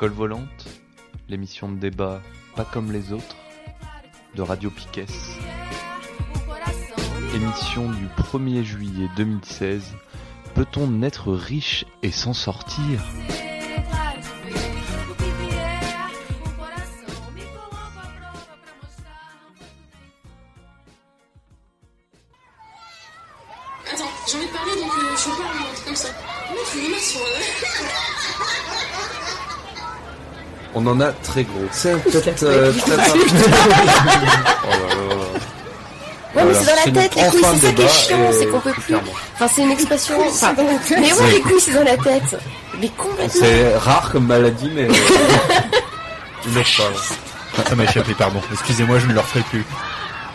L'école volante, l'émission de débat pas comme les autres, de Radio Piquet. Émission du 1er juillet 2016. Peut-on naître riche et s'en sortir? On en a très gros. C'est peut-être euh. Oh là là là. Ouais, mais c'est dans la tête, les couilles, c'est ça qui est débat, chiant, et c'est qu'on peut plus. clairement. Enfin, c'est une expression. Enfin, mais oui, les couilles, c'est dans la tête. Mais complètement. C'est rare comme maladie, mais. Il ne pas. Ça m'a échappé, pardon. Excusez-moi, je ne le referai plus.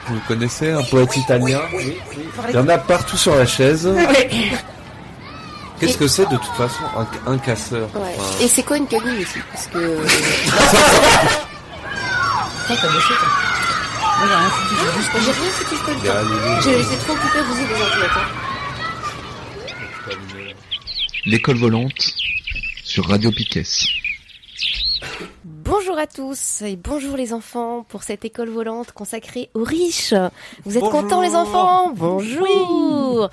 Vous connaissez un poète italien? Oui, oui. Il y en a partout sur la chaise. Qu'est-ce que c'est de toute façon un, un casseur Ouais. Enfin, Et c'est quoi une cagoule aussi Parce que. Toi, t'as bossé, toi. Moi, j'ai rien foutu, j'ai juste J'ai rien foutu, je peux le temps. J'étais trop occupée à vous des ordinateurs. L'école volante sur Radio Piquet. Bonjour à tous et bonjour les enfants pour cette école volante consacrée aux riches. Vous êtes Bonjour. contents les enfants? Bonjour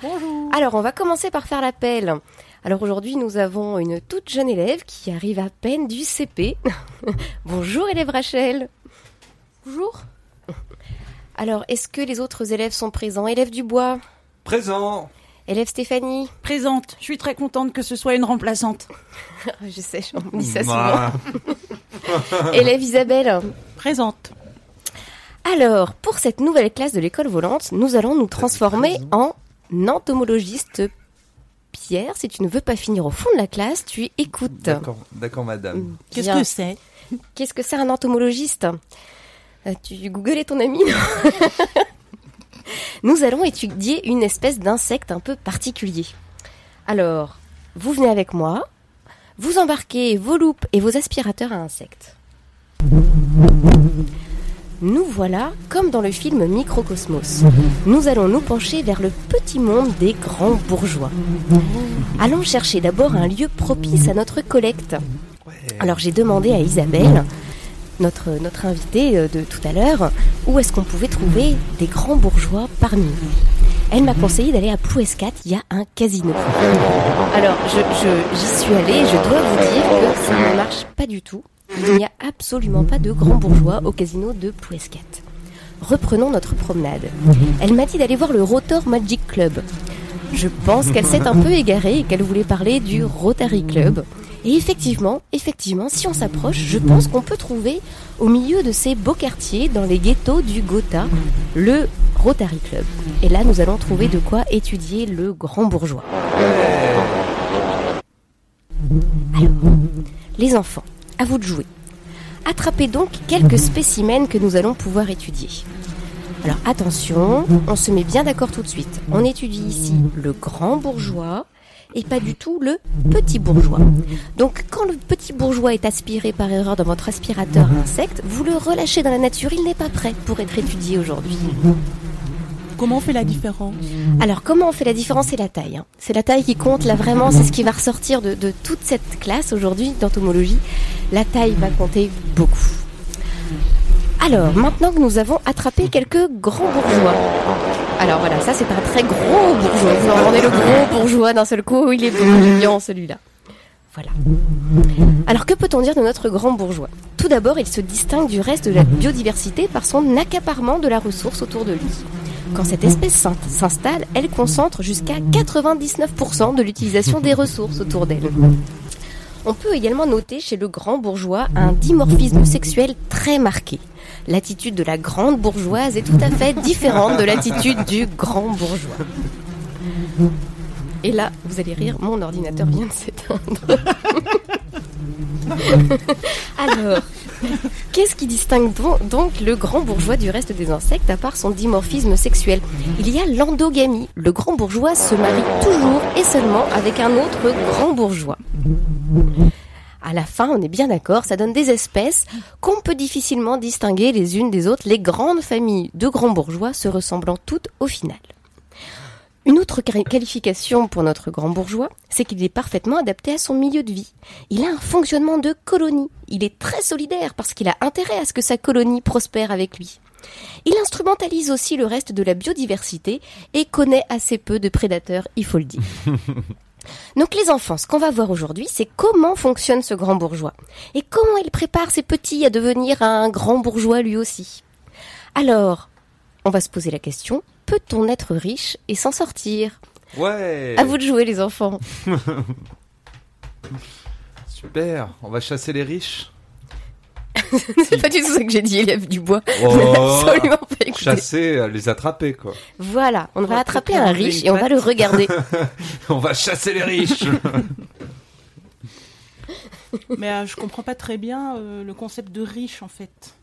Alors on va commencer par faire l'appel. Alors aujourd'hui nous avons une toute jeune élève qui arrive à peine du CP. bonjour élève Rachel. Bonjour. Alors est-ce que les autres élèves sont présents? Élève Dubois Présent Élève Stéphanie Présente. Je suis très contente que ce soit une remplaçante. Je sais, j'en dis ça souvent. Élève Isabelle Présente. Alors, pour cette nouvelle classe de l'école volante, nous allons nous transformer en entomologiste. Pierre, si tu ne veux pas finir au fond de la classe, tu écoutes. D'accord, madame. Qu'est-ce Bien. que c'est? Qu'est-ce que c'est un entomologiste? Euh, Tu googlais ton ami non? Nous allons étudier une espèce d'insecte un peu particulier. Alors, vous venez avec moi, vous embarquez vos loupes et vos aspirateurs à insectes. Nous voilà comme dans le film Microcosmos. Nous allons nous pencher vers le petit monde des grands bourgeois. Allons chercher d'abord un lieu propice à notre collecte. Alors j'ai demandé à Isabelle, notre, notre invitée euh, de tout à l'heure, où est-ce qu'on pouvait trouver des grands bourgeois parmi nous. Elle m'a conseillé d'aller à Plouescat, il y a un casino. Alors j'y suis allée et je dois vous dire que ça ne marche pas du tout. Il n'y a absolument pas de grands bourgeois au casino de Plouescat. Reprenons notre promenade. Elle m'a dit d'aller voir le Rotor Magic Club. Je pense qu'elle s'est un peu égarée et qu'elle voulait parler du Rotary Club. Et effectivement, effectivement, si on s'approche, je pense qu'on peut trouver au milieu de ces beaux quartiers, dans les ghettos du Gotha, le Rotary Club. Et là, nous allons trouver de quoi étudier le grand bourgeois. Alors, les enfants, à vous de jouer. Attrapez donc quelques spécimens que nous allons pouvoir étudier. Alors attention, on se met bien d'accord tout de suite. On étudie ici le grand bourgeois et pas du tout le petit bourgeois. Donc quand le petit bourgeois est aspiré par erreur dans votre aspirateur à insectes, vous le relâchez dans la nature, il n'est pas prêt pour être étudié aujourd'hui. Comment on fait la différence Alors comment on fait la différence? C'est la taille. hein. C'est la taille qui compte, là vraiment, c'est ce qui va ressortir de, de toute cette classe aujourd'hui d'entomologie. La taille va compter beaucoup. Alors, maintenant que nous avons attrapé quelques grands bourgeois. Alors voilà, ça c'est un très gros bourgeois. Vous entendez le gros bourgeois d'un seul coup, il est brillant celui-là. Voilà. Alors que peut-on dire de notre grand bourgeois? Tout d'abord, il se distingue du reste de la biodiversité par son accaparement de la ressource autour de lui. Quand cette espèce s'in- s'installe, elle concentre jusqu'à 99% de l'utilisation des ressources autour d'elle. On peut également noter chez le grand bourgeois un dimorphisme sexuel très marqué. L'attitude de la grande bourgeoise est tout à fait différente de l'attitude du grand bourgeois. Et là, vous allez rire, mon ordinateur vient de s'éteindre. Alors, qu'est-ce qui distingue donc, le grand bourgeois du reste des insectes à part son dimorphisme sexuel? Il y a l'endogamie. Le grand bourgeois se marie toujours et seulement avec un autre grand bourgeois. À la fin, on est bien d'accord, ça donne des espèces qu'on peut difficilement distinguer les unes des autres, les grandes familles de grands bourgeois se ressemblant toutes au final. Une autre quali- qualification pour notre grand bourgeois, c'est qu'il est parfaitement adapté à son milieu de vie. Il a un fonctionnement de colonie. Il est très solidaire parce qu'il a intérêt à ce que sa colonie prospère avec lui. Il instrumentalise aussi le reste de la biodiversité et connaît assez peu de prédateurs, il faut le dire. Donc les enfants, ce qu'on va voir aujourd'hui, c'est comment fonctionne ce grand bourgeois et comment il prépare ses petits à devenir un grand bourgeois lui aussi. Alors, on va se poser la question, peut-on être riche et s'en sortir? Ouais. À vous de jouer les enfants. Super. On va chasser les riches. C'est pas du tout ça que j'ai dit, élève du bois. Oh. Absolument pas écouté. Chasser, euh, les attraper quoi. Voilà, on, On va va attraper un riche et on va le regarder. On va chasser les riches. Mais euh, je comprends pas très bien euh, le concept de riche en fait.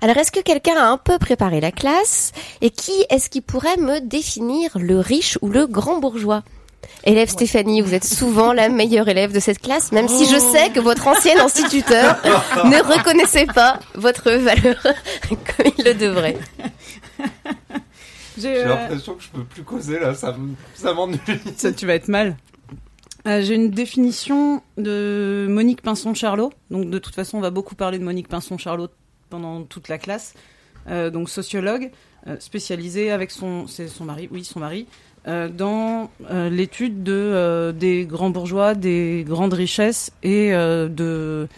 Alors, est-ce que quelqu'un a un peu préparé la classe Et qui est-ce qui pourrait me définir le riche ou le grand bourgeois? Élève Stéphanie, vous êtes souvent la meilleure élève de cette classe, même si je sais que votre ancien instituteur ne reconnaissait pas votre valeur comme il le devrait. J'ai, euh, l'impression que je peux plus causer là. Ça, m'ennuie. ça, tu vas être mal. Euh, J'ai une définition de Monique Pinson-Charlot. Donc, de toute façon, on va beaucoup parler de Monique Pinson-Charlot pendant toute la classe. Euh, donc, sociologue, euh, spécialisée avec son, c'est son mari, oui, son mari, euh, dans euh, l'étude de euh, des grands bourgeois, des grandes richesses et euh, de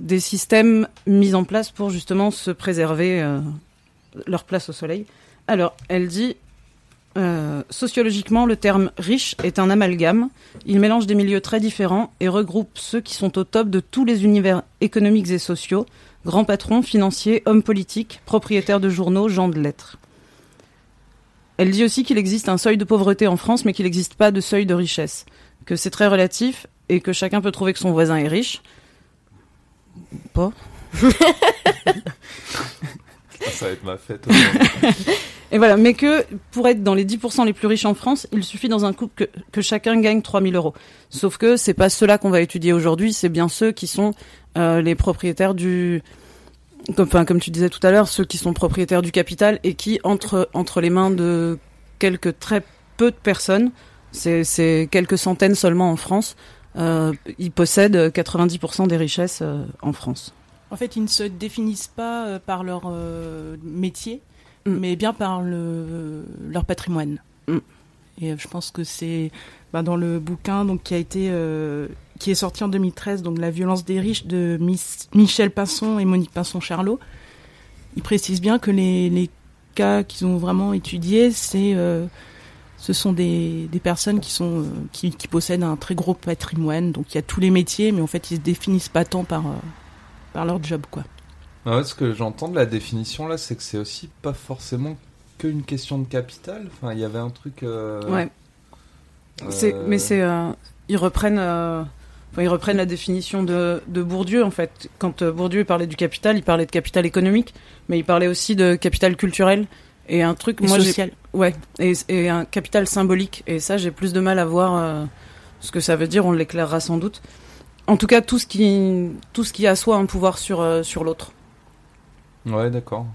des systèmes mis en place pour justement se préserver euh, leur place au soleil. Alors, elle dit sociologiquement, le terme riche est un amalgame. Il mélange des milieux très différents et regroupe ceux qui sont au top de tous les univers économiques et sociaux, grands patrons, financiers, hommes politiques, propriétaires de journaux, gens de lettres. Elle dit aussi qu'il existe un seuil de pauvreté en France, mais qu'il n'existe pas de seuil de richesse, que c'est très relatif et que chacun peut trouver que son voisin est riche. Pas. Ça va être ma fête. aujourd'hui. Et voilà, mais que pour être dans les 10% les plus riches en France, il suffit dans un couple que, que chacun gagne 3000 euros. Sauf que c'est pas ceux-là qu'on va étudier aujourd'hui, c'est bien ceux qui sont euh, les propriétaires du... Comme, enfin, comme tu disais tout à l'heure, ceux qui sont propriétaires du capital et qui, entre, entre les mains de quelques très peu de personnes, c'est quelques centaines seulement en France, euh, ils possèdent 90% des richesses euh, en France. En fait, ils ne se définissent pas euh, par leur métier, Mm. mais bien par le, leur patrimoine. Mm. Et je pense que c'est bah, dans le bouquin donc qui a été qui est sorti en 2013, donc La violence des riches de Miss- Michel Pinson et Monique Pinson-Charlot. Ils précisent bien que les, les cas qu'ils ont vraiment étudiés, c'est euh, ce sont des, des personnes qui sont euh, qui, qui possèdent un très gros patrimoine. Donc il y a tous les métiers, mais en fait ils se définissent pas tant par euh, par leur job quoi. Ah ouais, ce que j'entends de la définition là, c'est que c'est aussi pas forcément qu'une question de capital. Enfin, il y avait un truc. euh, Ouais. C'est, mais c'est, euh, ils reprennent, euh, enfin, ils reprennent la définition de, de Bourdieu en fait. Quand euh, Bourdieu parlait du capital, il parlait de capital économique, mais il parlait aussi de capital culturel et un truc. Et moi, social. ouais, et, et un capital symbolique. Et ça, j'ai plus de mal à voir euh, ce que ça veut dire. On l'éclairera sans doute. En tout cas, tout ce qui, tout ce qui assoit un pouvoir sur euh, sur l'autre. Ouais, d'accord.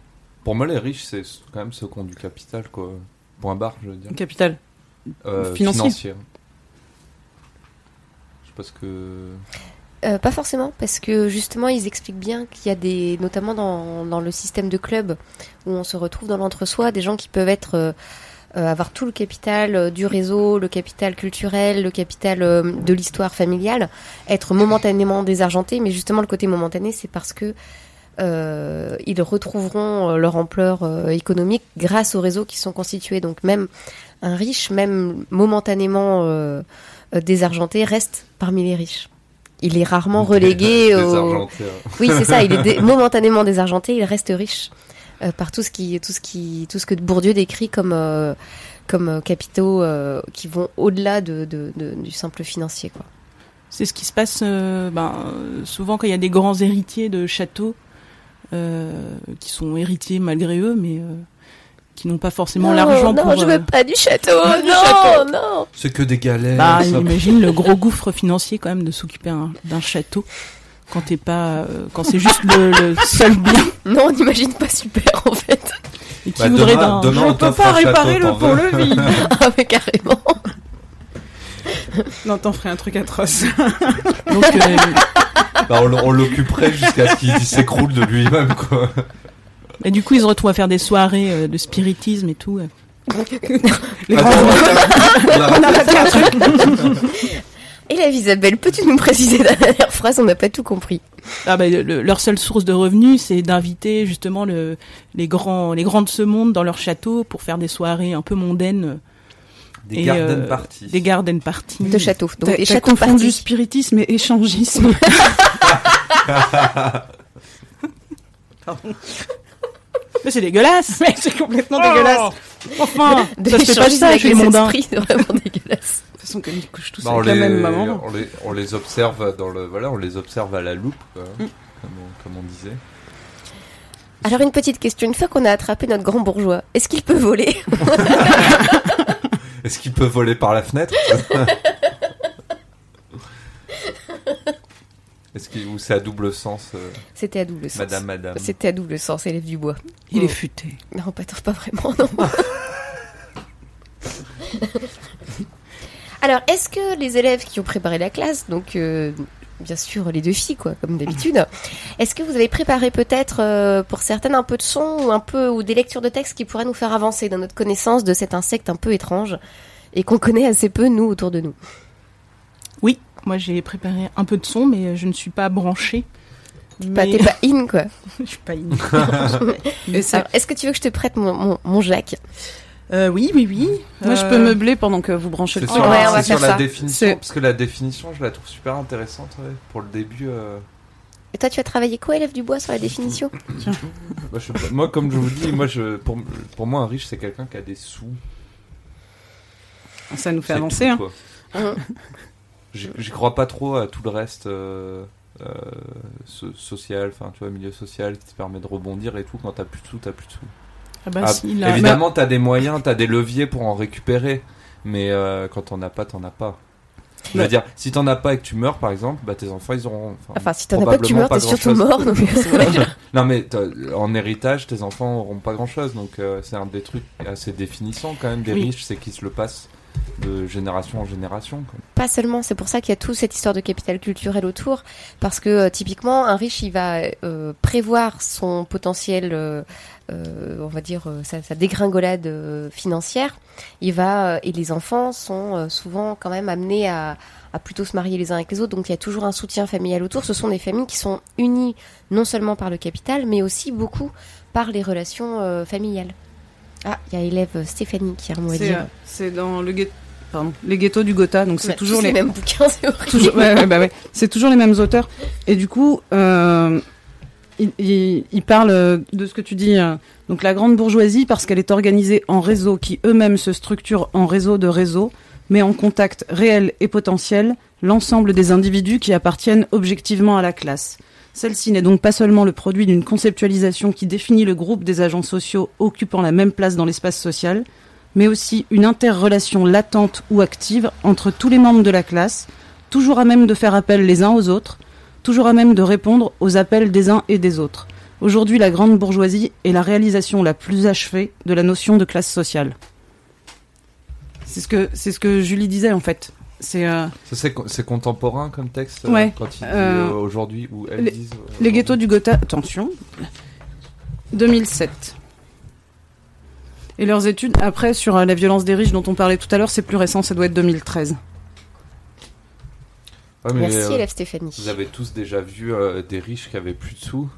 Pour moi, les riches, c'est quand même ceux qui ont du capital, quoi. Point barre, je veux dire. Capital. Euh, Financier. financier. Je sais pas ce que. Euh, pas forcément, parce que justement, ils expliquent bien qu'il y a des, notamment dans, dans le système de club, où on se retrouve dans l'entre-soi, des gens qui peuvent être, euh, euh, avoir tout le capital du réseau, le capital culturel, le capital de l'histoire familiale, être momentanément désargentés, mais justement, le côté momentané, c'est parce que ils retrouveront leur ampleur économique grâce aux réseaux qui sont constitués. Donc même un riche, même momentanément désargenté, reste parmi les riches. Il est rarement relégué au... Argentins. Oui, c'est ça. Il est dé- momentanément désargenté. Il reste riche euh, par tout ce qui, tout ce qui, tout ce que Bourdieu décrit comme euh, comme euh, capitaux euh, qui vont au-delà de, de- de- du simple financier, quoi. C'est ce qui se passe euh, ben, euh, souvent quand il y a des grands héritiers de châteaux euh, qui sont héritiers malgré eux, mais euh, qui n'ont pas forcément l'argent non, pour. je euh, veux pas du château. Du non, château. non. C'est que des galères. Bah, ça. imagine le gros gouffre financier quand même de s'occuper un- d'un château quand t'es pas, euh, quand c'est juste le, le seul bien. Non, on n'imagine pas super en fait. et qui Bah, voudrait demain- d'un- demain, Je on peux t'offre pas château, réparer le t'en pont veux levis. Ah mais carrément. non, t'en ferais un truc atroce. Donc, euh, Bah, on on l'occuperait jusqu'à ce qu'il s'écroule de lui-même, quoi. Et du coup, ils se retrouvent à faire des soirées euh, de spiritisme et tout. euh. Les Attends, grands- on a- on a- Élève Isabelle, peux-tu nous préciser la dernière phrase? On n'a pas tout compris. Ah bah, le- leur seule source de revenus, c'est d'inviter justement le, les grands, les grands de ce monde dans leur château pour faire des soirées un peu mondaines, Des Et, garden euh, parties. des garden parties. De château. Donc T'as des t'as châteaux confondu spiritisme et échangisme. Mais c'est dégueulasse. Mais c'est complètement Oh dégueulasse. Enfin, De ça se fait pas ça avec chez les mondains. c'est vraiment dégueulasse. De toute façon, comme ils couchent tous Bah, on, avec les, la même maman. on, les, on les observe dans le voilà on les observe à la loupe quoi, Mm. comme, on, comme on disait Alors une petite question, une fois qu'on a attrapé notre grand bourgeois, est-ce qu'il peut voler est-ce qu'il peut voler par la fenêtre est-ce qu'il ou c'est à double sens euh, C'était à double sens. madame madame? C'était à double sens, élève du bois. Il Oh. est futé. Non, pas, pas vraiment, non. Alors, est-ce que les élèves qui ont préparé la classe, donc euh, bien sûr les deux filles, quoi, comme d'habitude, est-ce que vous avez préparé peut-être euh, pour certaines un peu de son ou un peu ou des lectures de textes qui pourraient nous faire avancer dans notre connaissance de cet insecte un peu étrange et qu'on connaît assez peu nous autour de nous? Moi j'ai préparé un peu de son, mais euh, je ne suis pas branchée. Bah, Mais- T'es pas in, quoi. je suis pas Alors, est-ce que tu veux que je te prête mon, mon, mon Jacques? Euh, oui, oui, oui. Moi, je Euh, peux meubler pendant que vous branchez c'est le sur, son. Ouais, on va c'est sur la ça. définition C'est- parce que la définition je la trouve super intéressante ouais, pour le début euh, Et toi, tu as travaillé quoi, élève du bois, sur la définition? Moi, je moi, comme je vous dis moi je pour, pour moi un riche c'est quelqu'un qui a des sous Ça nous fait avancer. tout, hein. J'y crois pas trop à tout le reste euh, euh, so- social, enfin tu vois, milieu social qui te permet de rebondir et tout. Quand t'as plus de sous, t'as plus de sous. Ah bah Ah, si, là- évidemment, t'as des moyens, t'as des leviers pour en récupérer, mais euh, quand t'en as pas, t'en as pas. Je veux dire, si t'en as pas et que tu meurs, par exemple, bah tes enfants ils auront. Enfin, si t'en as pas que tu meurs, t'es surtout grand-chose. mort. Donc... Non mais en héritage, tes enfants auront pas grand chose, donc euh, c'est un des trucs assez définissants quand même des Oui. riches, c'est qu'ils se le passent de génération en génération. Pas seulement, c'est pour ça qu'il y a toute cette histoire de capital culturel autour, parce que euh, typiquement, un riche, il va euh, prévoir son potentiel, euh, on va dire, sa, dégringolade financière. Il va, et les enfants sont souvent quand même amenés à, à plutôt se marier les uns avec les autres, donc il y a toujours un soutien familial autour. Ce sont des familles qui sont unies non seulement par le capital, mais aussi beaucoup par les relations familiales. Ah, il y a élève Stéphanie qui a un mot à C'est dire. euh, c'est dans le. Pardon, les ghettos du Gotha, donc c'est toujours les, mêmes bouquins, c'est toujours, ouais, ouais, bah ouais. c'est toujours les mêmes auteurs. Et du coup, euh, il, il, il parle euh, de ce que tu dis. euh, donc la grande bourgeoisie, parce qu'elle est organisée en réseaux qui eux-mêmes se structurent en réseaux de réseaux, met en contact réel et potentiel l'ensemble des individus qui appartiennent objectivement à la classe. Celle-ci n'est donc pas seulement le produit d'une conceptualisation qui définit le groupe des agents sociaux occupant la même place dans l'espace social, mais aussi une interrelation latente ou active entre tous les membres de la classe, toujours à même de faire appel les uns aux autres, toujours à même de répondre aux appels des uns et des autres. Aujourd'hui, la grande bourgeoisie est la réalisation la plus achevée de la notion de classe sociale. C'est ce que c'est ce que Julie disait en fait. C'est euh, c'est co- c'est contemporain comme texte euh, Ouais. quand il dit Euh, euh, aujourd'hui ou elles les- disent les ghettos du Gotha. Attention, 2007. Et leurs études après sur la violence des riches dont on parlait tout à l'heure, c'est plus récent, ça doit être 2013. Ouais, mais, Merci, euh, élève Stéphanie. Vous avez tous déjà vu euh, des riches qui avaient plus de sous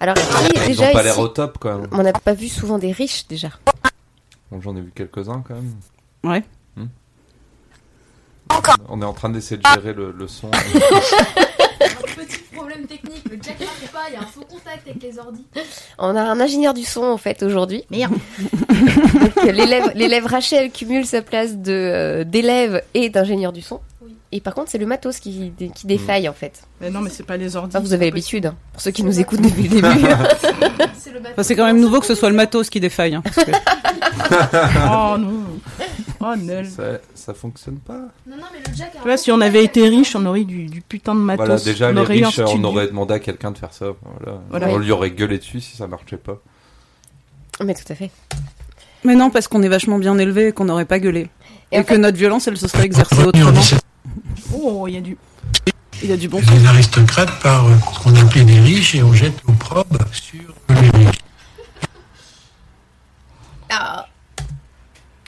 Alors, Ils déjà, ont pas ici, l'air au top quand même. on n'a pas vu souvent des riches déjà. Bon, J'en ai vu quelques-uns quand même. Ouais. On est en train d'essayer de gérer le, le son. Petit problème technique, le jack marche pas, il y a un faux contact avec les ordis. On a un ingénieur du son en fait aujourd'hui. Merde. Donc, L'élève, l'élève Rachel cumule sa place de euh, d'élève et d'ingénieur du son. Et par contre, c'est le matos qui, qui défaille en fait. Mais non, mais c'est pas les ordi. Ah, vous avez l'habitude, hein, pour ceux qui nous écoutent depuis le début. C'est. Enfin, c'est quand même nouveau que ce soit le matos qui défaille. hein, parce que- possible. Oh non. Oh nul. ça, ça fonctionne pas. Non, non, mais le jack Là, si on avait été riche, on aurait eu du, du putain de matos. Voilà, déjà on les riches, on aurait demandé à quelqu'un de faire ça. Voilà. Voilà. On lui aurait gueulé dessus si ça marchait pas. Mais tout à fait. Mais non, parce qu'on est vachement bien élevé et qu'on n'aurait pas gueulé. Et que fait- notre violence, elle se serait exercée autrement. 17 Oh, il y a du. Il y a du bon les aristocrates par ce qu'on appelait des riches et on jette l'opprobre sur les riches. Ah,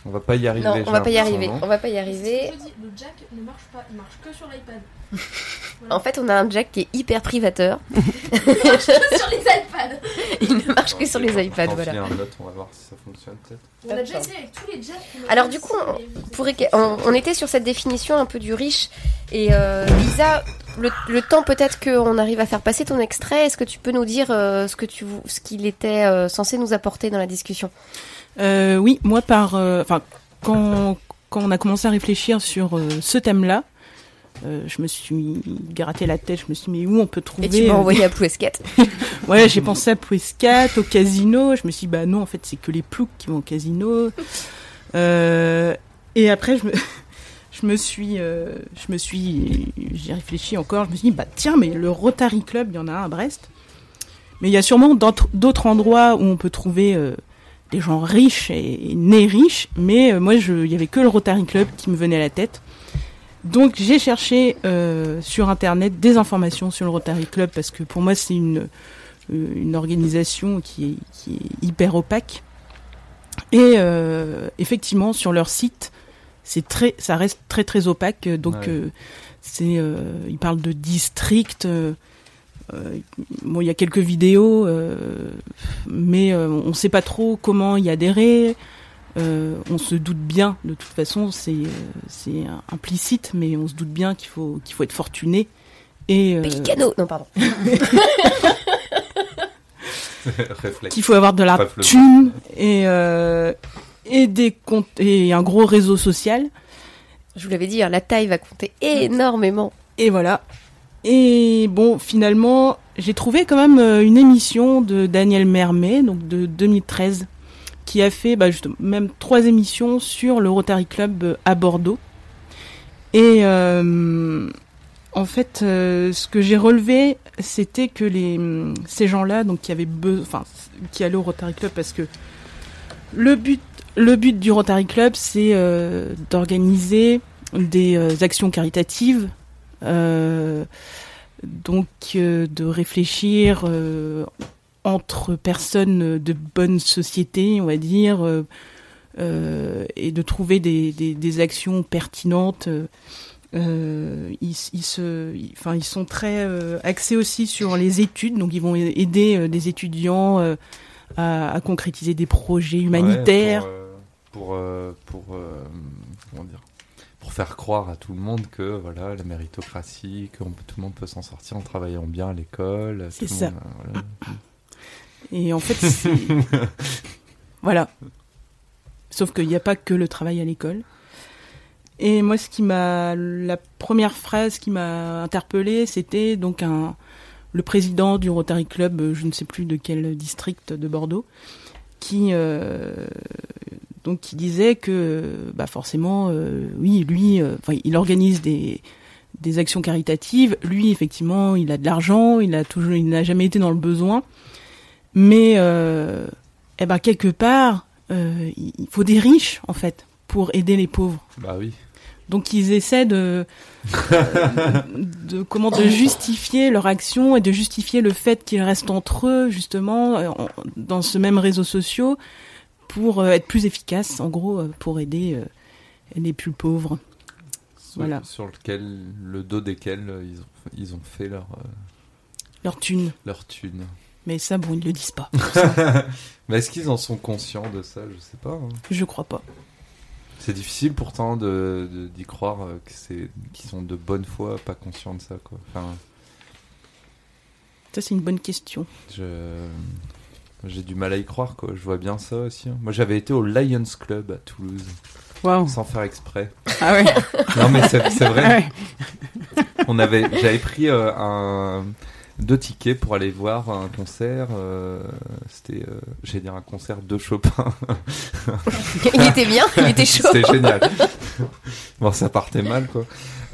On va pas y arriver. non, on va pas y arriver. non On va pas y arriver. le jack ne marche pas, il marche que sur l'iPad. En fait, on a un Jack qui est hyper privateur. Il marche que sur les iPads. Il ne marche que sur les iPads, voilà. un note, on va voir si ça fonctionne peut-être. On a déjà essayé avec tous les jacks. Alors, du coup, on, on était sur cette définition un peu du riche. Et euh, Lisa, le, le temps peut-être qu'on arrive à faire passer ton extrait. Est-ce que tu peux nous dire euh, ce que tu ce qu'il était euh, censé nous apporter dans la discussion? Euh, oui, moi par, euh, enfin, quand quand on a commencé à réfléchir sur euh, ce thème-là, euh, je me suis gratté la tête. Je me suis dit mais où on peut trouver Et tu m'as euh, envoyé à Pouescat. Ouais, j'ai pensé à Pouescat, au casino. Je me suis dit, bah non, en fait, c'est que les ploucs qui vont au casino. Euh, et après, je me, je me suis, je me suis, j'ai réfléchi encore. Je me suis dit, bah tiens, mais le Rotary Club, il y en a un à Brest. Mais il y a sûrement d'autres endroits où on peut trouver des gens riches et, et nés riches. Mais moi, il y avait que le Rotary Club qui me venait à la tête. Donc j'ai cherché euh, sur internet des informations sur le Rotary Club parce que pour moi c'est une euh, une organisation qui est, qui est hyper opaque. Et euh, effectivement, sur leur site, c'est très, ça reste très très opaque. Donc, Ouais. euh, c'est, euh, ils parlent de district. euh, bon, il y a quelques vidéos, euh, mais on ne sait pas trop comment y adhérer. Euh, on se doute bien, de toute façon, c'est euh, c'est implicite, mais on se doute bien qu'il faut qu'il faut être fortuné. Et, euh, Pélicano Non, pardon. Qu'il faut avoir de la thune et euh, et des comptes et un gros réseau social Je vous l'avais dit, hein, la taille va compter énormément. et voilà et bon finalement j'ai trouvé quand même une émission de Daniel Mermet donc de 2013 qui a fait bah, justement, même trois émissions sur le Rotary Club euh, à Bordeaux. Et euh, en fait, euh, ce que j'ai relevé, c'était que les ces gens-là, donc qui avaient qui allaient au Rotary Club, parce que le but le but du Rotary Club, c'est d'organiser des actions caritatives, donc de réfléchir entre personnes de bonne société, on va dire, euh, euh, et de trouver des, des, des actions pertinentes. euh, ils, ils se, ils- enfin, ils sont très euh, axés aussi sur les études, donc ils vont aider des étudiants à, à concrétiser des projets humanitaires. Ouais, pour, pour, pour, comment dire pour faire croire à tout le monde que voilà la méritocratie, que on tout le monde peut s'en sortir en travaillant bien à l'école. C'est ça. monde, voilà. Et en fait, c'est... voilà. Sauf qu'il n'y a pas que le travail à l'école. Et moi, ce qui m'a, la première phrase qui m'a interpellée, c'était donc un, le président du Rotary Club, je ne sais plus de quel district de Bordeaux, qui, euh, donc, qui disait que, bah, forcément, euh, oui, lui, euh, il organise des, des actions caritatives. Lui, effectivement, il a de l'argent, il a toujours, il n'a jamais été dans le besoin. Mais, euh, eh ben, quelque part, euh, il faut des riches, en fait, pour aider les pauvres. Bah oui. Donc ils essaient de, euh, de comment de justifier leur action et de justifier le fait qu'ils restent entre eux justement euh, en- dans ce même réseau social pour être plus efficaces en gros pour aider les plus pauvres. Sur, Voilà. sur lequel, le dos desquels ils ont, ils ont fait leur, Leur thune. leur thune. Mais ça bon ils le disent pas. Mais est-ce qu'ils en sont conscients de ça? Je sais pas. hein. Je crois pas. C'est difficile pourtant de de- d'y croire euh, que c'est qu'ils sont de bonne foi, pas conscients de ça quoi. Enfin, Ça c'est une bonne question. je j'ai du mal à y croire quoi. Je vois bien ça aussi. hein. Moi j'avais été au Lions Club à Toulouse Waouh. sans faire exprès. Ah ouais. Non mais c'est c'est Ah vrai. ouais. On avait j'avais pris euh, un deux tickets pour aller voir un concert. euh, C'était, euh, j'allais dire un concert de Chopin. il était bien, il était chaud. C'était génial. bon, ça partait mal, quoi.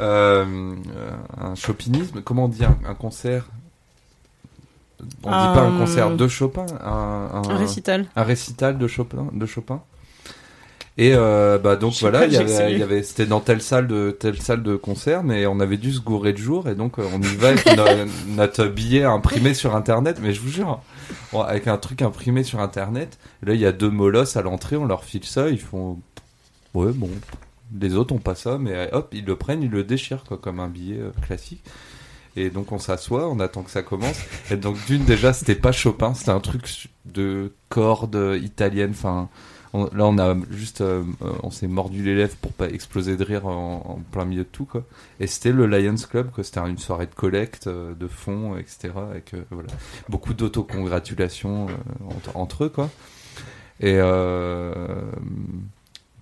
Euh, euh, un chopinisme, comment on dit un, un concert? On dit pas un concert de Chopin, un, Un récital. un récital de Chopin, de Chopin? Et euh, bah donc voilà, il y avait, y avait, c'était dans telle salle de telle salle de concert, mais on avait dû se gourer de jour et donc euh, on y va avec no- notre billet imprimé sur internet. Mais je vous jure, on- avec un truc imprimé sur internet. Et là, il y a deux molosses à l'entrée, on leur file ça, ils font ouais bon. Les autres ont pas ça, mais euh, hop, ils le prennent, ils le déchirent quoi, comme un billet euh, classique. Et donc on s'assoit, on attend que ça commence. Et donc d'une déjà, c'était pas Chopin, c'était un truc de cordes italiennes. Enfin, on- là on a juste, euh, euh, on s'est mordu les lèvres pour pas exploser de rire en, en plein milieu de tout quoi. Et c'était le Lions Club, quoi. C'était une soirée de collecte, euh, de fonds, etc. Avec voilà, beaucoup d'autocongratulations entre, entre eux quoi. Et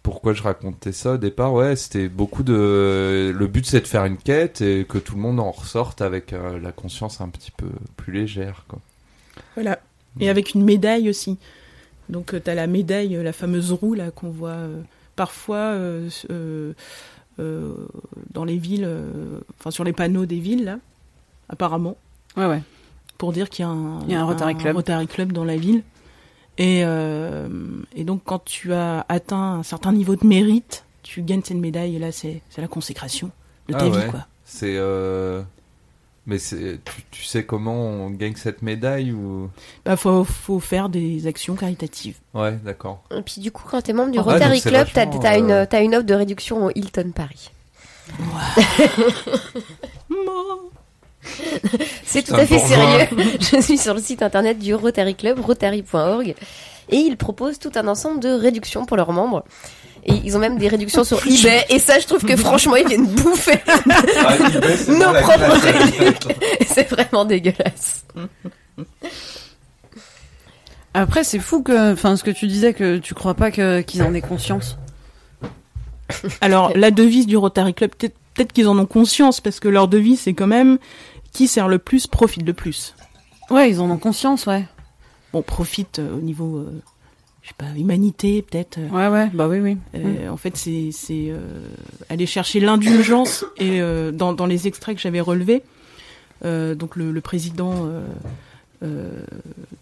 pourquoi je racontais ça? Au départ Ouais, c'était beaucoup de. Le but c'est de faire une quête et que tout le monde en ressorte avec la conscience un petit peu plus légère quoi. Voilà. Et avec une médaille aussi. Donc tu as la médaille, euh, la fameuse roue là qu'on voit euh, parfois euh, euh, euh, dans les villes, euh, enfin sur les panneaux des villes là, apparemment, Ouais, ouais. pour dire qu'il y a un, Il y a un Rotary Club. Rotary Club dans la ville. Et, euh, et donc quand tu as atteint un certain niveau de mérite, tu gagnes cette médaille et là c'est c'est la consécration de ta Ah vie ouais. quoi. C'est. Mais. Tu, tu sais comment on gagne cette médaille ou? Bah faut, faut faire des actions caritatives. Ouais, d'accord. Et puis du coup, quand t'es membre du Ah, Rotary Club, t'as une, euh, une offre de réduction au Hilton Paris. C'est tout à fait sérieux. Je suis sur le site internet du Rotary Club, rotary.org, et ils proposent tout un ensemble de réductions pour leurs membres. Et ils ont même des réductions sur eBay. Et ça, je trouve que franchement, ils viennent bouffer nos propres réductions. C'est vraiment dégueulasse. Après, c'est fou que, enfin, ce que tu disais, que tu crois pas que qu'ils en aient conscience. Alors, la devise du Rotary Club, peut-être qu'ils en ont conscience, parce que leur devise, c'est quand même qui sert le plus, profite le plus. Ouais, ils en ont conscience, ouais. Bon, profite euh, au niveau, euh, sais pas, humanité, peut-être. euh, Ouais, ouais, bah oui, oui. euh, En fait, c'est c'est, euh, aller chercher l'indulgence. Et euh, dans, dans les extraits que j'avais relevés, euh, donc le, le président euh, euh,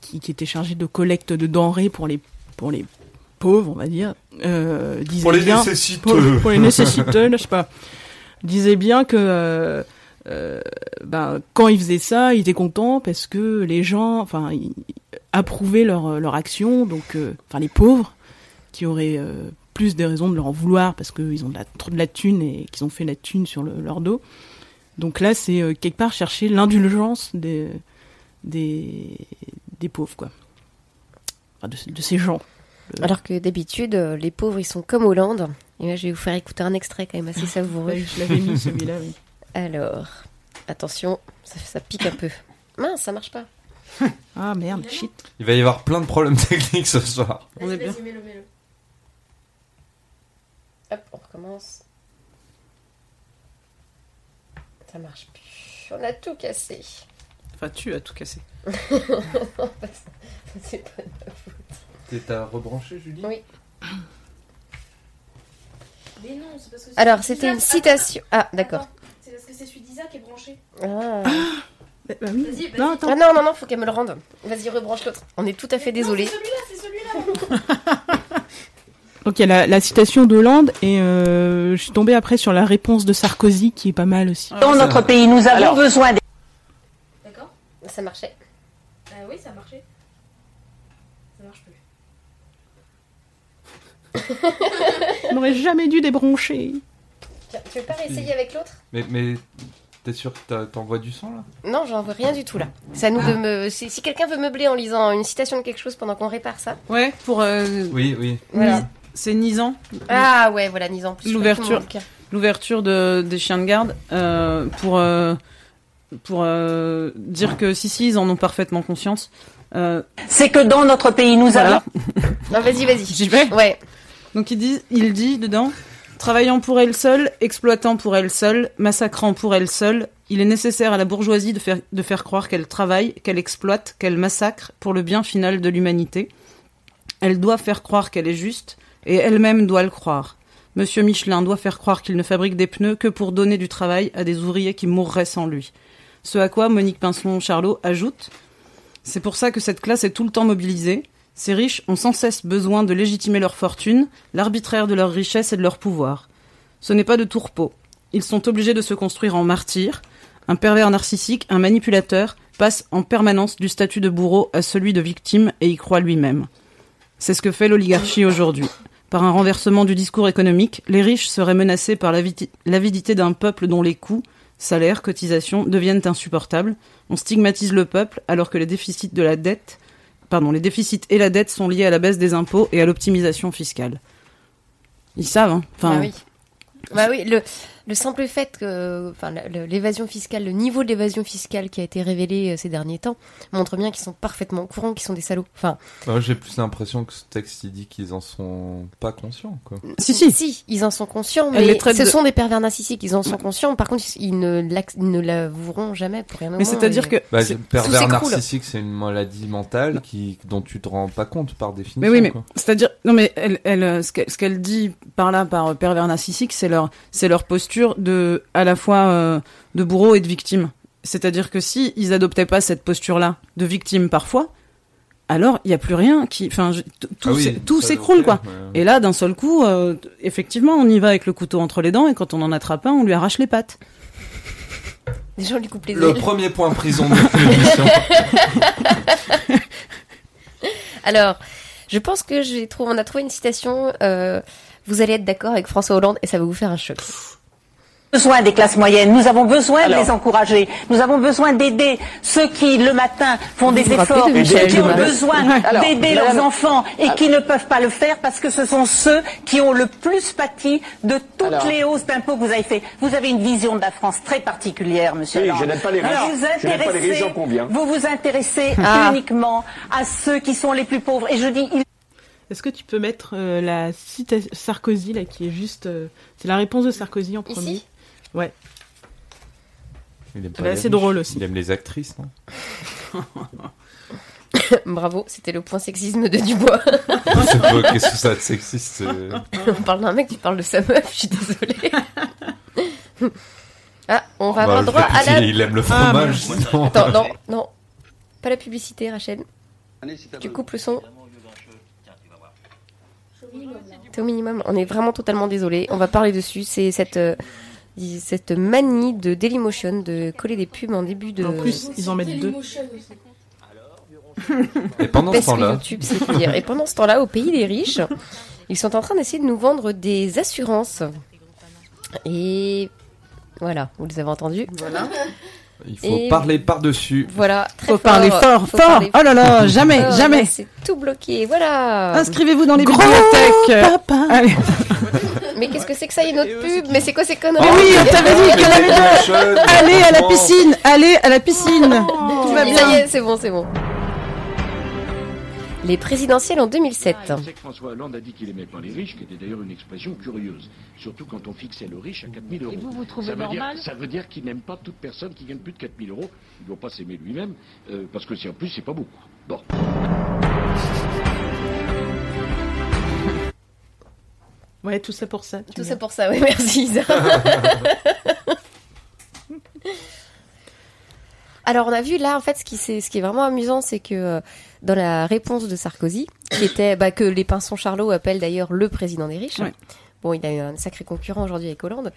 qui, qui était chargé de collecte de denrées pour les, pour les pauvres, on va dire, euh, disait Pour les bien... nécessiteux. pour, pour les nécessiteux, je sais pas, disait bien que euh, euh, ben, quand il faisait ça, il était content parce que les gens, enfin, approuvaient leur, leur action, donc, euh, enfin, les pauvres qui auraient euh, plus des raisons de leur en vouloir parce qu'ils ont de la, trop de la thune et qu'ils ont fait la thune sur le- leur dos. Donc là, c'est euh, quelque part chercher l'indulgence des, des, des pauvres, quoi. Enfin, de, de ces gens. Alors que d'habitude, euh, les pauvres, ils sont comme Hollande. Et là, je vais vous faire écouter un extrait quand même assez savoureux. Ouais, je l'avais mis celui-là, oui. Alors, attention, ça, ça pique un peu. Mince, ça marche pas. Ah merde, shit. Il va y avoir plein de problèmes techniques ce soir. On est bien. Vas-y, mets-le, mets-le. Hop, on recommence. Ça marche plus. On a tout cassé. Enfin, tu as tout cassé. C'est pas de ma faute. T'as rebranché, Julie? Oui. Mais non, c'est parce que c'est Alors, celui c'était une d'Isaac. citation. Ah, d'accord. Attends, C'est parce que c'est celui d'Isaac qui est branché. Ah. Bah, bah oui. Vas-y, vas-y. Non, attends. Ah non, non, non, faut qu'elle me le rende. Vas-y, rebranche l'autre. On est tout à fait désolé. C'est celui-là, c'est celui-là. Donc il y a la, la citation d'Hollande et euh, je suis tombée après sur la réponse de Sarkozy qui est pas mal aussi. Dans notre pays, nous avons besoin des D'accord Ça marchait. Ah oui, ça a marché. Ça marche plus. On n'aurait jamais dû débrancher. Tiens, tu veux pas réessayer avec l'autre? Mais, mais t'es sûr que t'envoies du sang là? Non, j'en vois rien du tout là. À nous me. Si, si quelqu'un veut meubler en lisant une citation de quelque chose pendant qu'on répare ça. Ouais, pour. euh, Oui, oui. Voilà. C'est Nisan. Ah ouais, voilà, Nisan. plus. L'ouverture. L'ouverture de, des chiens de garde euh, pour euh, pour euh, dire que si si ils en ont parfaitement conscience. Euh, C'est que dans notre pays, nous voilà. avons. Non, vas-y, vas-y. J'y vais? Ouais. Donc il dit il dit dedans travaillant pour elle seule, exploitant pour elle seule, massacrant pour elle seule, il est nécessaire à la bourgeoisie de faire croire qu'elle travaille, qu'elle exploite, qu'elle massacre pour le bien final de l'humanité. Elle doit faire croire qu'elle est juste et elle-même doit le croire. Monsieur Michelin doit faire croire qu'il ne fabrique des pneus que pour donner du travail à des ouvriers qui mourraient sans lui. Ce à quoi Monique Pinson-Charlot ajoute C'est pour ça que cette classe est tout le temps mobilisée. Ces riches ont sans cesse besoin de légitimer leur fortune, l'arbitraire de leur richesse et de leur pouvoir. Ce n'est pas de tourpeau. Ils sont obligés de se construire en martyrs. Un pervers narcissique, un manipulateur, passe en permanence du statut de bourreau à celui de victime et y croit lui-même. C'est ce que fait l'oligarchie aujourd'hui. Par un renversement du discours économique, les riches seraient menacés par l'avidité l'avidité d'un peuple dont les coûts, salaires, cotisations deviennent insupportables. On stigmatise le peuple alors que les déficits de la dette, pardon, les déficits et la dette sont liés à la baisse des impôts et à l'optimisation fiscale. Ils savent, hein. Enfin, Bah oui. Bah oui, le, le simple fait que, enfin, l'évasion fiscale, le niveau de l'évasion fiscale qui a été révélé euh, ces derniers temps montre bien qu'ils sont parfaitement au courant qu'ils sont des salauds. Enfin, Moi, j'ai plus l'impression que ce texte il dit qu'ils en sont pas conscients, quoi. si, si. si, ils en sont conscients, mais les ce de- sont des pervers narcissiques, ils en sont conscients. Par contre, ils ne l'ac- ils ne l'avoueront jamais pour rien au Mais monde, c'est-à dire et- que Bah, pervers narcissique, c'est une maladie mentale qui, dont tu te rends pas compte par définition. Mais oui, mais quoi. c'est-à-dire, non, mais elle, elle, euh, ce qu'elle ce qu'elle dit par là, par pervers narcissique, c'est leur, c'est leur posture de, à la fois euh, de bourreau et de victime. C'est-à-dire que si ils adoptaient pas cette posture-là de victime parfois, alors il y a plus rien qui, enfin, tout, Ah oui, tout s'écroule quoi. Et là, d'un seul coup, euh, effectivement, on y va avec le couteau entre les dents et quand on en attrape un, on lui arrache les pattes. les gens lui coupent les Le ailes. premier point prison de l'émission. Alors, je pense que j'ai trouvé, on a trouvé une citation. euh, vous allez être d'accord avec François Hollande et ça va vous faire un choc. Besoin des classes moyennes, nous avons besoin de les encourager, nous avons besoin d'aider ceux qui le matin font des efforts, de ceux qui ont besoin d'aider madame- leurs enfants et qui ne peuvent pas le faire parce que ce sont ceux qui ont le plus pâti de toutes Alors. les hausses d'impôts que vous avez fait. Vous avez une vision de la France très particulière, monsieur. Oui, je n'aime pas les riches. Vous vous Je n'aime pas les intéressez- riches, j'en conviens. Vous vous intéressez Ah. uniquement à ceux qui sont les plus pauvres. Et je dis, il Est-ce que tu peux mettre euh, la citation Sarkozy là qui est juste euh, c'est la réponse de Sarkozy en premier. Ici Ouais. Il aime pas Elle est les assez riches. drôle aussi. Il aime les actrices, non Bravo, c'était le point sexisme de Dubois. C'est quoi, Qu'est-ce que ça de sexiste euh on parle d'un mec, tu parles de sa meuf, je suis désolée. ah, on va Bah, avoir droit à la... Il aime le fromage, sinon. Attends, non, non. Pas la publicité, Rachel. Tu coupes le son. C'est au minimum. On est vraiment totalement désolé. On va parler dessus. C'est cette, euh, cette manie de Dailymotion de coller des pubs en début de. En plus, ils en mettent deux. Et pendant ce Parce temps-là, YouTube, c'est. Et pendant ce temps-là, au pays des riches, ils sont en train d'essayer de nous vendre des assurances. Et voilà, vous les avez entendus. Voilà. Il faut Et- parler par-dessus. Voilà. Très Faut parler fort, Faut fort. parler Oh là là, jamais, fort. jamais. C'est tout bloqué. Voilà. Inscrivez-vous dans les bibliothèques. Papa. Allez. Mais qu'est-ce que c'est que ça, une autre pub? Mais c'est quoi ces conneries? Mais oui, on t'avait dit qu'il y en avait deux. Jeune, Allez à la piscine, allez à la piscine. Tout va Ça bien. y est, c'est bon, c'est bon. Les présidentielles en 2007. Je sais que François Hollande a dit qu'il aimait pas les riches, qui était d'ailleurs une expression curieuse. Surtout quand on fixait le riche à 4000 euros. vous, vous trouvez ça veut normal dire, Ça veut dire qu'il n'aime pas toute personne qui gagne plus de 4000 euros. Il ne doit pas s'aimer lui-même, euh, parce que si en plus, c'est pas beaucoup. Bon. Ouais, tout ça pour ça. Tout ça pour ça, oui, merci Isa. Alors on a vu là en fait ce qui, c'est- ce qui est vraiment amusant c'est que euh, dans la réponse de Sarkozy qui était bah, que les pinsons Charlot appellent d'ailleurs le président des riches. Ouais. Bon il a eu un sacré concurrent aujourd'hui avec Hollande,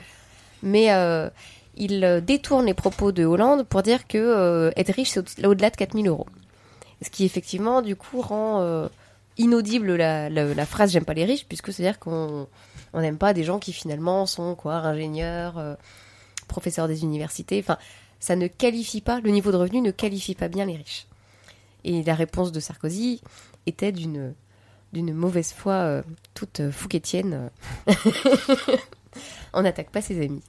mais euh, il euh, détourne les propos de Hollande pour dire que euh, être riche c'est au- au-delà de 4000 euros. Ce qui effectivement du coup rend euh, inaudible la, la, la phrase j'aime pas les riches puisque c'est à dire qu'on on n'aime pas des gens qui finalement sont quoi ingénieurs, professeurs des universités. Enfin, ça ne qualifie pas le niveau de revenu ne qualifie pas bien les riches. Et la réponse de Sarkozy était d'une d'une mauvaise foi euh, toute euh, fouquetienne. on n'attaque pas ses amis.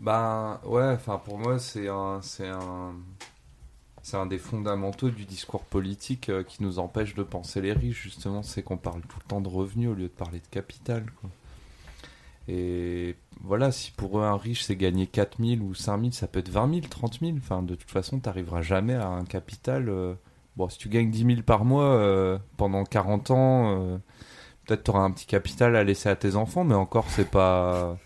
Ben ouais, enfin pour moi c'est un c'est un c'est un des fondamentaux du discours politique euh, qui nous empêche de penser les riches justement, c'est qu'on parle tout le temps de revenus au lieu de parler de capital. Et voilà, si pour eux un riche c'est gagner 4000 ou 5000, ça peut être 20 000, 30 000, enfin de toute façon t'arriveras jamais à un capital. euh, Bon, si tu gagnes 10 000 par mois euh, pendant 40 ans, euh, peut-être tu auras un petit capital à laisser à tes enfants, mais encore c'est pas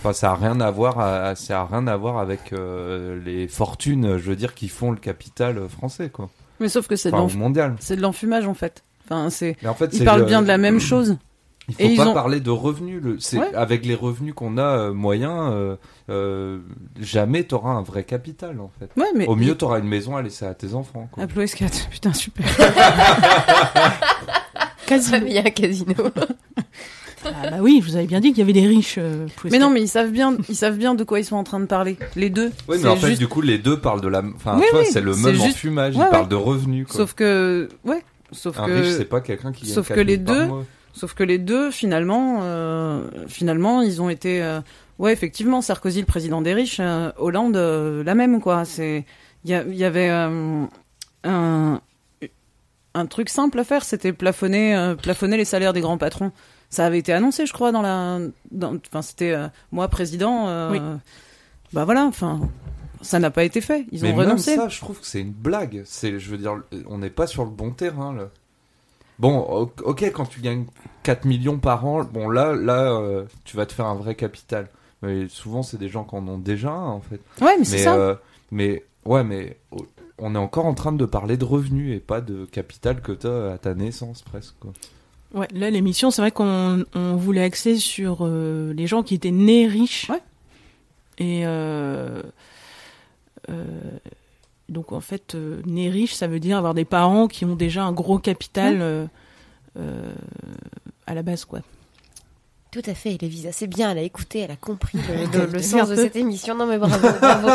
Enfin, ça a rien à voir, à- ça a rien à voir avec euh, les fortunes, je veux dire, qui font le capital français, quoi. Mais sauf que c'est de Enfin, de l'enfumage en fait. Enfin, c'est. En fait, Ils parlent le- bien de la même chose. Il faut Et ils pas ont- parler de revenus. Le, c'est Ouais. avec les revenus qu'on a euh, moyens, euh, euh, jamais t'auras un vrai capital en fait. Ouais, mais Au mieux, t'auras une maison à laisser à tes enfants. Quoi. Apple 4 putain super. Casino. Il y a un casino. Ah bah oui, je vous avais bien dit qu'il y avait des riches. euh, Mais non, mais ils savent bien, ils savent bien de quoi ils sont en train de parler. Les deux. Oui, mais en fait, juste- du coup, les deux parlent de la. Enfin, Oui, tu vois, oui, c'est le même juste- enfumage. Ouais, ils parlent de revenus. Quoi. Sauf que, ouais, sauf un que. riche, c'est pas quelqu'un qui gagne Sauf que 4000 les deux, mois. Sauf que les deux, finalement, euh, finalement, ils ont été, euh, ouais, effectivement, Sarkozy, le président des riches, euh, Hollande, euh, la même, quoi. C'est, il y, avait euh, un, un truc simple à faire, c'était plafonner, euh, plafonner les salaires des grands patrons. Ça avait été annoncé, je crois, dans la, enfin, c'était euh, moi président. euh, Oui. Bah voilà, enfin, ça n'a pas été fait. Ils mais ont même renoncé. ça, je trouve que c'est une blague. C'est, je veux dire, on n'est pas sur le bon terrain là. Bon, o- ok, quand tu gagnes 4 millions par an, bon là, là, euh, tu vas te faire un vrai capital. Mais souvent, c'est des gens qui en ont déjà un, en fait. Ouais, mais c'est ça. euh, mais ouais, mais oh, on est encore en train de parler de revenus et pas de capital que t'as à ta naissance presque. Quoi. Ouais, là l'émission, c'est vrai qu'on on voulait axer sur euh, les gens qui étaient nés riches. Ouais. Et euh, euh, donc en fait, euh, nés riches, ça veut dire avoir des parents qui ont déjà un gros capital Ouais. euh, euh, à la base, quoi. Tout à fait, Lévisa, c'est bien, elle a écouté, elle a compris le, sens de cette émission. Non mais bravo, bravo.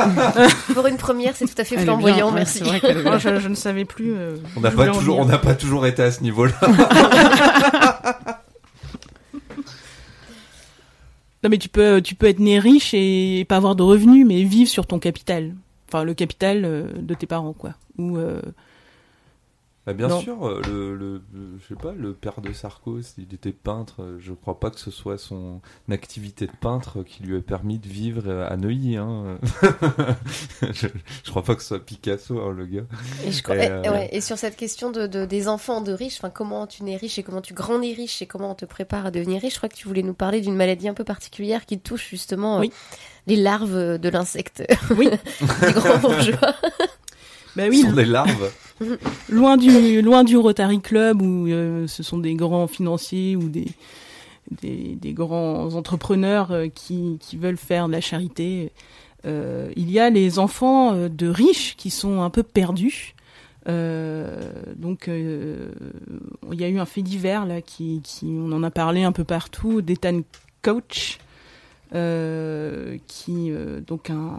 Pour une première, c'est tout à fait Elle flamboyant, bien, merci. vrai. Moi, je, je ne savais plus. euh, On n'a pas toujours, on n'a pas toujours été à ce niveau-là. Non, mais tu peux, tu peux être né riche et pas avoir de revenus, mais vivre sur ton capital. Enfin, le capital euh, de tes parents, quoi. Euh, Bah, bien Non. sûr, euh, le, le, le- je sais pas, le père de Sarko, s'il était peintre, euh, je crois pas que ce soit son activité de peintre qui lui a permis de vivre euh, à Neuilly. Hein. je, je crois pas que ce soit Picasso, hein, le gars. Et, je crois- Et, et- euh, ouais, et sur cette question de, de- des enfants de riches, enfin comment tu nais riche et comment tu grandis riche et comment on te prépare à devenir riche, je crois que tu voulais nous parler d'une maladie un peu particulière qui touche justement euh, Oui. les larves de l'insecte Oui. du grand bourgeois. bah Ce oui, sont des larves. loin du loin du Rotary Club où euh, ce sont des grands financiers ou des des, des grands entrepreneurs euh, qui qui veulent faire de la charité. Euh, il y a les enfants de riches qui sont un peu perdus. Donc il y a eu un fait divers là qui qui on en a parlé un peu partout d'Ethan Coach qui donc un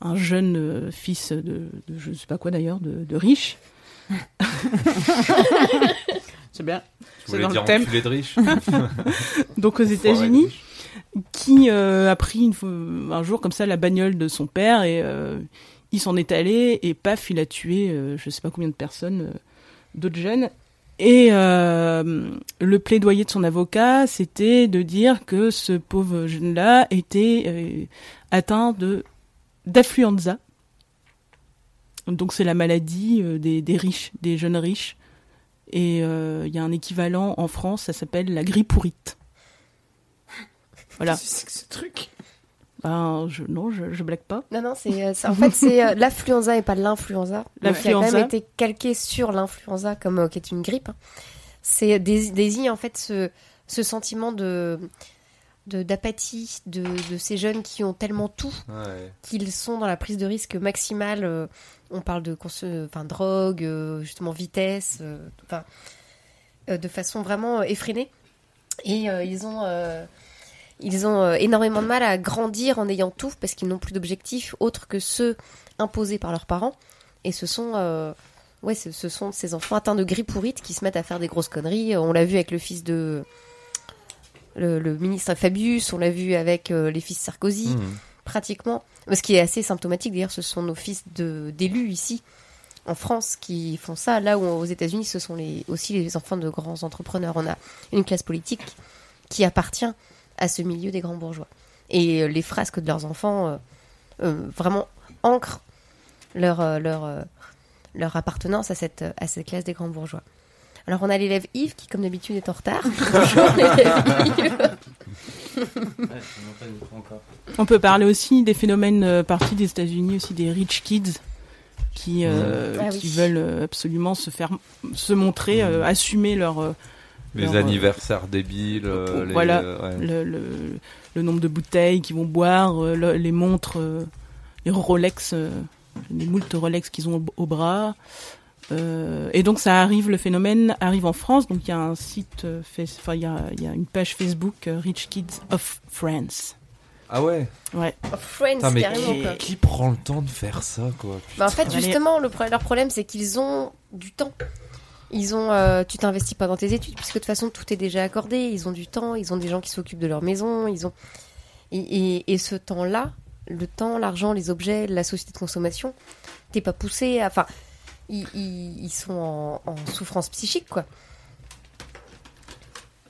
un jeune euh, fils de, de je sais pas quoi d'ailleurs de, de riche C'est bien. Tu C'est voulais dans dire le thème. enculé de riche. donc aux États-Unis qui euh, a pris une un jour comme ça la bagnole de son père et euh, il s'en est allé et paf il a tué euh, je sais pas combien de personnes euh, d'autres jeunes et euh, le plaidoyer de son avocat c'était de dire que ce pauvre jeune là était euh, atteint de d'affluenza donc c'est la maladie euh, des, des riches des jeunes riches et euh, il y a un équivalent en France ça s'appelle la grippe pourrite voilà. C'est que ce truc? Ben, je, non, je, je blague pas. Non, non, c'est, euh, c'est- en fait, c'est euh, l'affluenza et pas l'influenza. Donc, qui a quand L'influenza. même été calqué sur l'influenza, comme euh, qui est une grippe. hein. C'est dés- désigne en fait ce, ce sentiment de de- d'apathie de, de ces jeunes qui ont tellement tout Ouais. qu'ils sont dans la prise de risque maximale. euh, on parle de cons- enfin, drogue, euh, justement vitesse, euh, enfin, euh, de façon vraiment effrénée. Et ils ont, ils ont énormément de mal à grandir en ayant tout parce qu'ils n'ont plus d'objectifs autres que ceux imposés par leurs parents. Et ce sont, ouais, ce, ce sont ces enfants atteints de grippe pourrite qui se mettent à faire des grosses conneries. On l'a vu avec le fils de le, le ministre Fabius, on l'a vu avec euh, les fils Sarkozy Mmh. pratiquement. Ce qui est assez symptomatique, d'ailleurs, ce sont nos fils d'élus ici, en France, qui font ça. Là où aux États-Unis, ce sont les, aussi les enfants de grands entrepreneurs. On a une classe politique qui appartient à ce milieu des grands bourgeois. Et euh, les frasques de leurs enfants, euh, euh, vraiment, ancrent leur, leur, leur appartenance à cette, à cette classe des grands bourgeois. Alors on a l'élève Yves qui, comme d'habitude, est en retard. Bonjour l'élève Yves. On peut parler aussi des phénomènes euh, partis des États-Unis, aussi des rich kids, qui euh, Ah qui oui. veulent euh, absolument se faire se montrer, euh, assumer leur euh, Les anniversaires débiles. euh, les- voilà euh, ouais. le, le, le nombre de bouteilles qu'ils vont boire, euh, le- les montres, euh, les Rolex, euh, les moultes Rolex qu'ils ont au, au bras. Euh, et donc ça arrive, le phénomène arrive en France. Donc il y a un site, euh, enfin il y a, il y a une page Facebook euh, Rich Kids of France. Ah ouais? Ouais. Oh, Friends, Putain, mais carrément, qui, quoi. qui prend le temps de faire ça, quoi? Bah, en fait, justement, le pro- leur problème, c'est qu'ils ont du temps. Ils ont, euh, tu t'investis pas dans tes études puisque de toute façon tout est déjà accordé. Ils ont du temps, ils ont des gens qui s'occupent de leur maison, ils ont et, et, et ce temps-là, le temps, l'argent, les objets, la société de consommation, t'es pas poussé. à- Enfin, ils, ils, ils sont en, en souffrance psychique, quoi.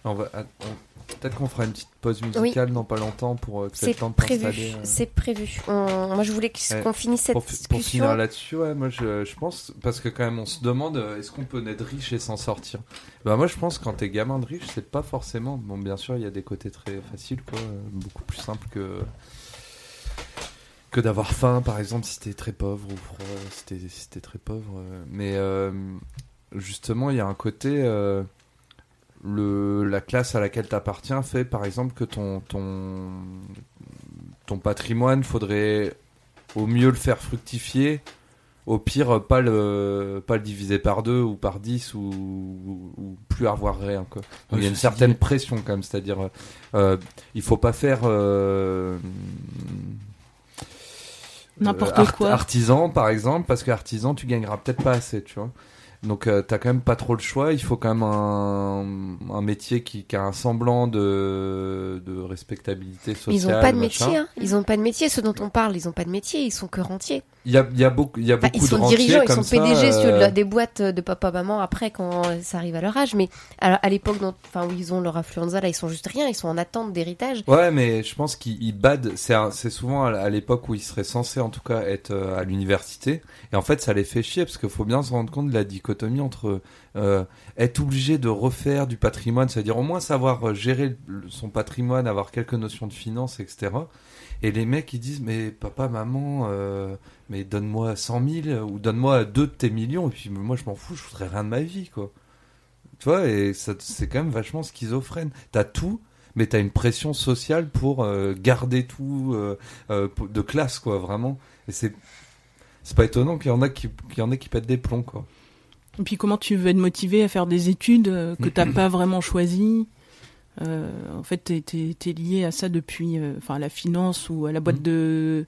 On va- att- on- Peut-être qu'on fera une petite pause musicale dans pas longtemps pour euh, que C'est prévu. euh. C'est prévu. On- moi, je voulais Ouais. qu'on finisse cette pour, discussion. Pour finir là-dessus, ouais, moi je, je pense, parce que quand même on se demande euh, est-ce qu'on peut naître riche et s'en sortir? Bah moi je pense quand t'es gamin de riche, c'est pas forcément. Bon, bien sûr, il y a des côtés très faciles, quoi, beaucoup plus simples que que d'avoir faim, par exemple, si t'es très pauvre ou euh, si t'es si t'es très pauvre. euh. Mais euh, justement, il y a un côté. euh, le, la classe à laquelle t'appartiens fait par exemple que ton, ton, ton patrimoine, faudrait au mieux le faire fructifier, au pire pas le, pas le diviser par deux ou par dix ou, ou, ou plus avoir rien. Quoi. Il y a une certaine pression quand même, c'est-à-dire euh, il faut pas faire... euh, N'importe euh, art- quoi. Artisan par exemple, parce que artisan tu gagneras peut-être pas assez, tu vois. Donc euh, t'as quand même pas trop le choix. Il faut quand même un, un métier qui, qui a un semblant de, de respectabilité sociale. Ils ont pas de machin. métier. Hein. Ils ont pas de métier. Ceux dont on parle, ils ont pas de métier. Ils sont que rentiers. Il y a, il y a beaucoup, y a ils sont rentiers dirigeants, ils sont PDG sur euh, des boîtes de papa maman après quand ça arrive à leur âge. Mais à, à l'époque, enfin où ils ont leur influenza, là ils sont juste rien. Ils sont en attente d'héritage. Ouais, mais je pense qu'ils ils badent. C'est souvent à à l'époque où ils seraient censés, en tout cas, être euh, à l'université. Et en fait, ça les fait chier parce qu'il faut bien se rendre compte de la dichotomie entre euh, être obligé de refaire du patrimoine, c'est-à-dire au moins savoir euh, gérer son patrimoine, avoir quelques notions de finance, etc. Et les mecs, ils disent, mais papa, maman, euh, mais donne-moi 100 000 ou donne-moi deux de tes millions. Et puis moi, je m'en fous, je voudrais rien de ma vie, quoi. Tu vois, et c'est quand même vachement schizophrène. T'as tout, mais t'as une pression sociale pour garder tout de classe, quoi, vraiment. Et c'est pas étonnant qu'il y en a qui y en ait qui pètent des plombs, quoi. Et puis comment tu veux être motivé à faire des études euh, que t'as pas vraiment choisies Euh, En fait, t'es, t'es lié à ça depuis, euh, enfin à la finance ou à la boîte de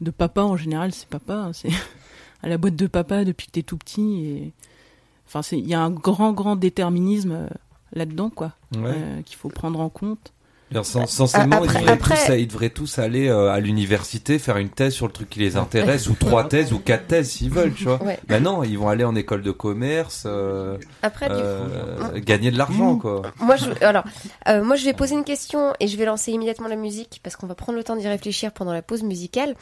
de papa en général, c'est papa, hein, c'est à la boîte de papa depuis que t'es tout petit. Et enfin, c'est il y a un grand grand déterminisme là-dedans, quoi, Ouais. euh, qu'il faut prendre en compte. Censément, après- ils, devraient après- tous, ils devraient tous aller euh, à l'université faire une thèse sur le truc qui les intéresse, ou trois thèses, ou quatre thèses s'ils veulent, tu vois. Ouais. Ben non, ils vont aller en école de commerce, euh, Après, du euh, gagner de l'argent, quoi. Moi, je, alors, euh, moi, je vais poser une question et je vais lancer immédiatement la musique parce qu'on va prendre le temps d'y réfléchir pendant la pause musicale.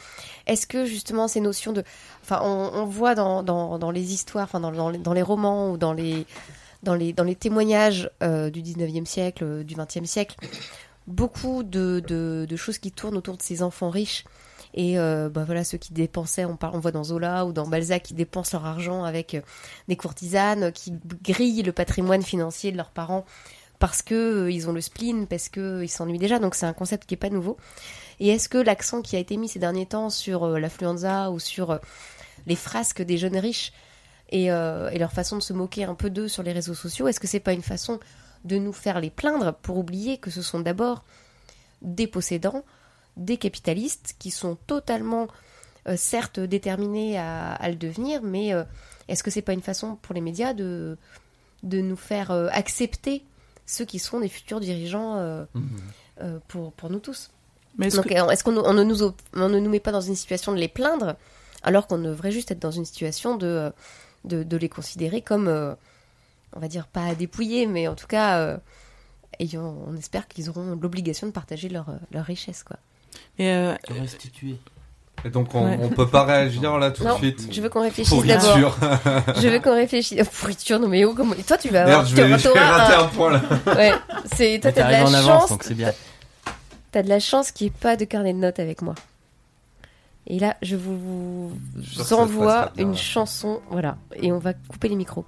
Est-ce que justement ces notions de, enfin, on, on voit dans, dans, dans les histoires, enfin, dans, dans, les, dans les romans ou dans les dans les dans les témoignages euh, du 19e siècle, euh, du 20e siècle, beaucoup de, choses qui tournent autour de ces enfants riches. Et euh, bah voilà, ceux qui dépensaient, on, voit dans Zola ou dans Balzac, qui dépensent leur argent avec euh, des courtisanes, qui grillent le patrimoine financier de leurs parents parce que euh, ils ont le spleen, parce que euh, s'ennuient déjà. Donc c'est un concept qui est pas nouveau. Et est-ce que l'accent qui a été mis ces derniers temps sur euh, l'affluenza ou sur euh, les frasques des jeunes riches et, euh, et leur façon de se moquer un peu d'eux sur les réseaux sociaux, est-ce que c'est pas une façon de nous faire les plaindre pour oublier que ce sont d'abord des possédants, des capitalistes qui sont totalement, euh, certes, déterminés à, à le devenir, mais euh, est-ce que c'est pas une façon pour les médias de, de nous faire euh, accepter ceux qui seront des futurs dirigeants euh, euh, pour, pour nous tous? Mais est-ce Donc, que- est-ce qu'on on ne, nous, op- on ne nous met pas dans une situation de les plaindre alors qu'on devrait juste être dans une situation de, de, de les considérer comme, euh, on va dire, pas à dépouiller, mais en tout cas, euh, ayant, on espère qu'ils auront l'obligation de partager leur, euh, leur richesse. Quoi. Et, euh, Restituer. Et donc on, Ouais. on peut pas réagir là tout de Non, suite. je veux qu'on réfléchisse Pourriture. d'abord. Je veux qu'on réfléchisse. Oh, pourriture, non mais oh, comment... Toi, tu vas avoir... Merde, je vais, je vais rater un- un point là. Ouais, c'est... Toi, t'as de la en chance... T'as de la chance qu'il n'y ait pas de carnet de notes avec moi. Et là, je vous ça se envoie une chanson, voilà, et on va couper les micros.